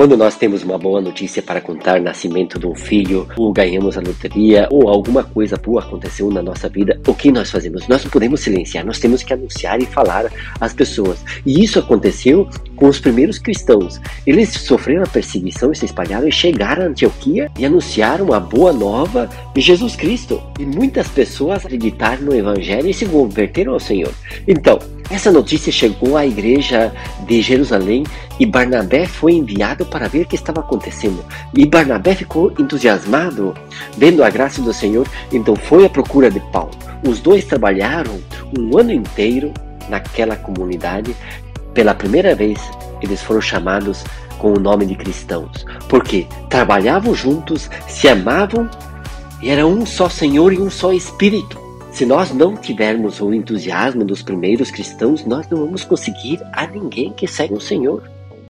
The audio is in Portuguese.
Quando nós temos uma boa notícia para contar, nascimento de um filho, ou ganhamos a loteria, ou alguma coisa boa aconteceu na nossa vida, o que nós fazemos? Nós não podemos silenciar, nós temos que anunciar e falar às pessoas. E isso aconteceu com os primeiros cristãos. Eles sofreram a perseguição e se espalharam e chegaram a Antioquia e anunciaram a boa nova de Jesus Cristo. E muitas pessoas acreditaram no Evangelho e se converteram ao Senhor. Então, essa notícia chegou à igreja de Jerusalém e Barnabé foi enviado para ver o que estava acontecendo. E Barnabé ficou entusiasmado, vendo a graça do Senhor, então foi à procura de Paulo. Os dois trabalharam um ano inteiro naquela comunidade. Pela primeira vez, eles foram chamados com o nome de cristãos, porque trabalhavam juntos, se amavam e era um só Senhor e um só Espírito. Se nós não tivermos o entusiasmo dos primeiros cristãos, nós não vamos conseguir a ninguém que segue o Senhor.